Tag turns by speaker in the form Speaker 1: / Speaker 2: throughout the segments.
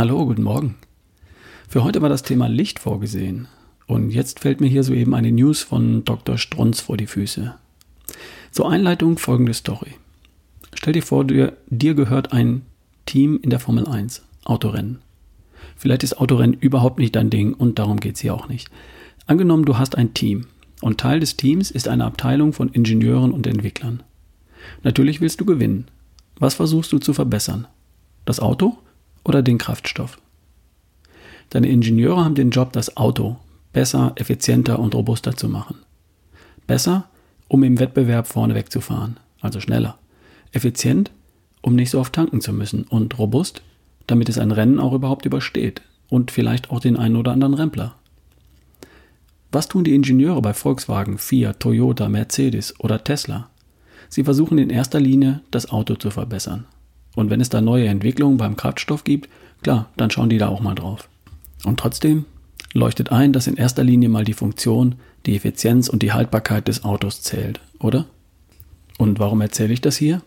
Speaker 1: Hallo, guten Morgen. Für heute war das Thema Licht vorgesehen. Und jetzt fällt mir hier soeben eine News von Dr. Strunz vor die Füße. Zur Einleitung folgende Story. Stell dir vor, dir, dir gehört ein Team in der Formel 1, Autorennen. Vielleicht ist Autorennen überhaupt nicht dein Ding und darum geht es hier auch nicht. Angenommen, du hast ein Team und Teil des Teams ist eine Abteilung von Ingenieuren und Entwicklern. Natürlich willst du gewinnen. Was versuchst du zu verbessern? Das Auto oder den Kraftstoff? Deine Ingenieure haben den Job, das Auto besser, effizienter und robuster zu machen. Besser, um im Wettbewerb vorne wegzufahren, also schneller. Effizient, um nicht so oft tanken zu müssen. Und robust, damit es ein Rennen auch überhaupt übersteht. Und vielleicht auch den einen oder anderen Rempler. Was tun die Ingenieure bei Volkswagen, Fiat, Toyota, Mercedes oder Tesla? Sie versuchen in erster Linie, das Auto zu verbessern. Und wenn es da neue Entwicklungen beim Kraftstoff gibt, klar, dann schauen die da auch mal drauf. Und trotzdem leuchtet ein, dass in erster Linie mal die Funktion, die Effizienz und die Haltbarkeit des Autos zählt, oder? Und warum erzähle ich das hier?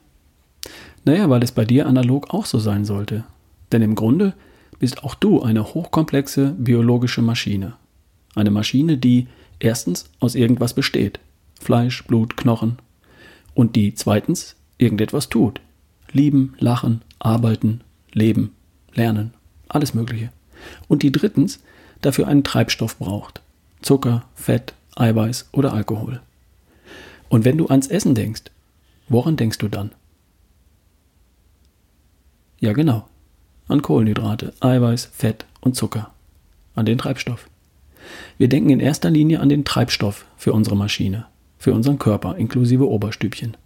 Speaker 1: Naja, weil es bei dir analog auch so sein sollte. Denn im Grunde bist auch du eine hochkomplexe biologische Maschine. Eine Maschine, die erstens aus irgendwas besteht. Fleisch, Blut, Knochen. Und die zweitens irgendetwas tut. Lieben, lachen, arbeiten, leben, lernen. Alles Mögliche. Und die drittens dafür einen Treibstoff braucht. Zucker, Fett, Eiweiß oder Alkohol. Und wenn du ans Essen denkst, woran denkst du dann? Ja genau, an Kohlenhydrate, Eiweiß, Fett und Zucker. An den Treibstoff. Wir denken in erster Linie an den Treibstoff für unsere Maschine, für unseren Körper inklusive Oberstübchen.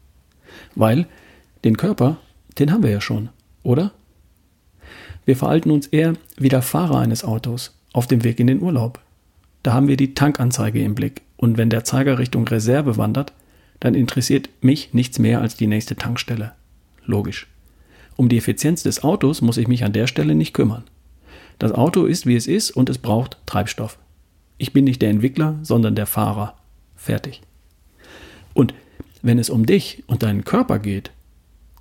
Speaker 1: Weil den Körper, den haben wir ja schon, oder? Wir verhalten uns eher wie der Fahrer eines Autos auf dem Weg in den Urlaub. Da haben wir die Tankanzeige im Blick und wenn der Zeiger Richtung Reserve wandert, dann interessiert mich nichts mehr als die nächste Tankstelle. Logisch. Um die Effizienz des Autos muss ich mich an der Stelle nicht kümmern. Das Auto ist, wie es ist und es braucht Treibstoff. Ich bin nicht der Entwickler, sondern der Fahrer. Fertig. Und wenn es um dich und deinen Körper geht,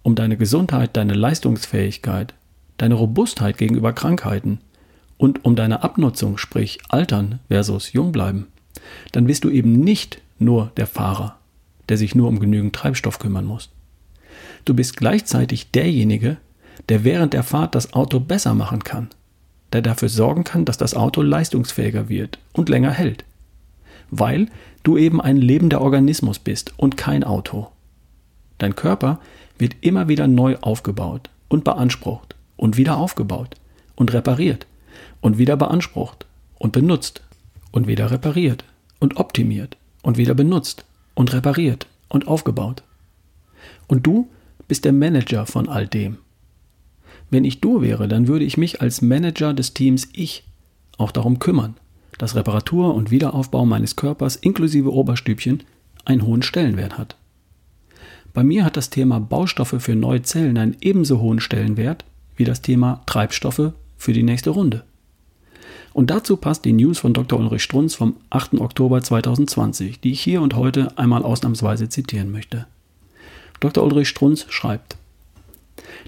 Speaker 1: um deine Gesundheit, deine Leistungsfähigkeit, deine Robustheit gegenüber Krankheiten und um deine Abnutzung, sprich Altern versus Jung bleiben, dann bist du eben nicht nur der Fahrer, der sich nur um genügend Treibstoff kümmern muss. Du bist gleichzeitig derjenige, der während der Fahrt das Auto besser machen kann, der dafür sorgen kann, dass das Auto leistungsfähiger wird und länger hält. Weil du eben ein lebender Organismus bist und kein Auto. Dein Körper wird immer wieder neu aufgebaut und beansprucht und wieder aufgebaut und repariert und wieder beansprucht und benutzt und wieder repariert und optimiert und wieder benutzt und repariert und aufgebaut. Und du bist der Manager von all dem. Wenn ich du wäre, dann würde ich mich als Manager des Teams Ich auch darum kümmern, dass Reparatur und Wiederaufbau meines Körpers inklusive Oberstübchen einen hohen Stellenwert hat. Bei mir hat das Thema Baustoffe für neue Zellen einen ebenso hohen Stellenwert wie das Thema Treibstoffe für die nächste Runde. Und dazu passt die News von Dr. Ulrich Strunz vom 8. Oktober 2020, die ich hier und heute einmal ausnahmsweise zitieren möchte. Dr. Ulrich Strunz schreibt,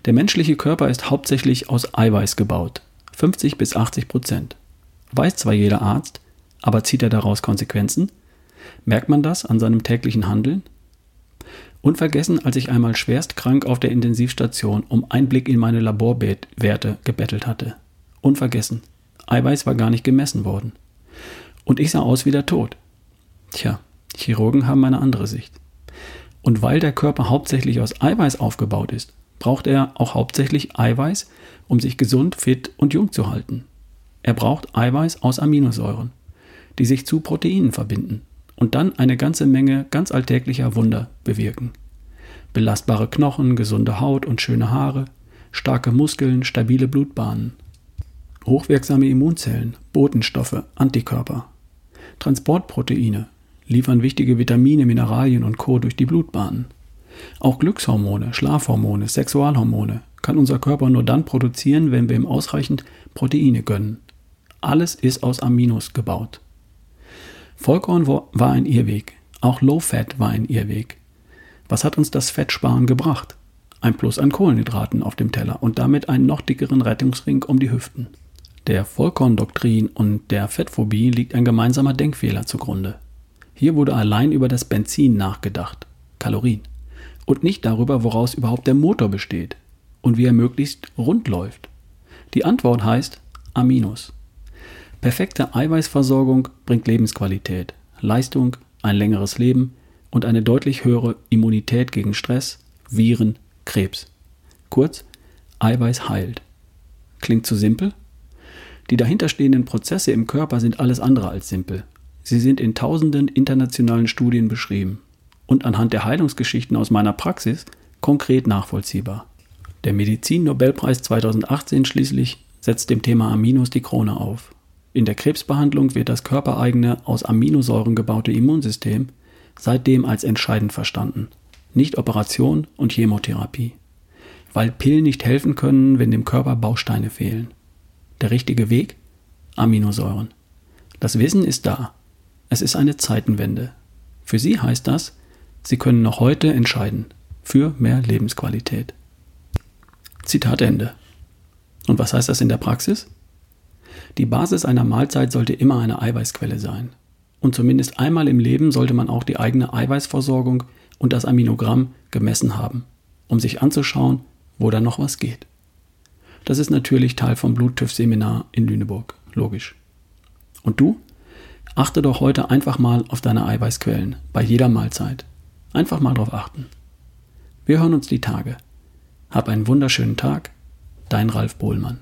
Speaker 1: der menschliche Körper ist hauptsächlich aus Eiweiß gebaut, 50 bis 80 Prozent. Weiß zwar jeder Arzt, aber zieht er daraus Konsequenzen? Merkt man das an seinem täglichen Handeln? Unvergessen, als ich einmal schwerst krank auf der Intensivstation um Einblick in meine Laborwerte gebettelt hatte. Unvergessen. Eiweiß war gar nicht gemessen worden. Und ich sah aus wie der Tod. Tja, Chirurgen haben eine andere Sicht. Und weil der Körper hauptsächlich aus Eiweiß aufgebaut ist, braucht er auch hauptsächlich Eiweiß, um sich gesund, fit und jung zu halten. Er braucht Eiweiß aus Aminosäuren, die sich zu Proteinen verbinden und dann eine ganze Menge ganz alltäglicher Wunder bewirken. Belastbare Knochen, gesunde Haut und schöne Haare, starke Muskeln, stabile Blutbahnen, hochwirksame Immunzellen, Botenstoffe, Antikörper, Transportproteine liefern wichtige Vitamine, Mineralien und Co. durch die Blutbahnen. Auch Glückshormone, Schlafhormone, Sexualhormone kann unser Körper nur dann produzieren, wenn wir ihm ausreichend Proteine gönnen. Alles ist aus Aminos gebaut. Vollkorn war ein Irrweg. Auch Low Fat war ein Irrweg. Was hat uns das Fettsparen gebracht? ein Plus an Kohlenhydraten auf dem Teller und damit einen noch dickeren Rettungsring um die Hüften. Der Vollkorndoktrin und der Fettphobie liegt ein gemeinsamer Denkfehler zugrunde. Hier wurde allein über das Benzin nachgedacht, Kalorien, und nicht darüber, woraus überhaupt der Motor besteht und wie er möglichst rund läuft. Die Antwort heißt Aminos. Perfekte Eiweißversorgung bringt Lebensqualität, Leistung, ein längeres Leben und eine deutlich höhere Immunität gegen Stress, Viren, Krebs. Kurz, Eiweiß heilt. Klingt zu simpel? Die dahinterstehenden Prozesse im Körper sind alles andere als simpel. Sie sind in tausenden internationalen Studien beschrieben und anhand der Heilungsgeschichten aus meiner Praxis konkret nachvollziehbar. Der Medizin-Nobelpreis 2018 schließlich setzt dem Thema Aminos die Krone auf. In der Krebsbehandlung wird das körpereigene, aus Aminosäuren gebaute Immunsystem seitdem als entscheidend verstanden, nicht Operation und Chemotherapie. Weil Pillen nicht helfen können, wenn dem Körper Bausteine fehlen. Der richtige Weg? Aminosäuren. Das Wissen ist da. Es ist eine Zeitenwende. Für Sie heißt das, Sie können noch heute entscheiden für mehr Lebensqualität. Zitat Ende. Und was heißt das in der Praxis? Die Basis einer Mahlzeit sollte immer eine Eiweißquelle sein. Und zumindest einmal im Leben sollte man auch die eigene Eiweißversorgung und das Aminogramm gemessen haben, um sich anzuschauen, wo da noch was geht. Das ist natürlich Teil vom Bluttüff-Seminar in Lüneburg, logisch. Und du? Achte doch heute einfach mal auf deine Eiweißquellen bei jeder Mahlzeit. Einfach mal drauf achten. Wir hören uns die Tage. Hab einen wunderschönen Tag. Dein Ralf Bohlmann.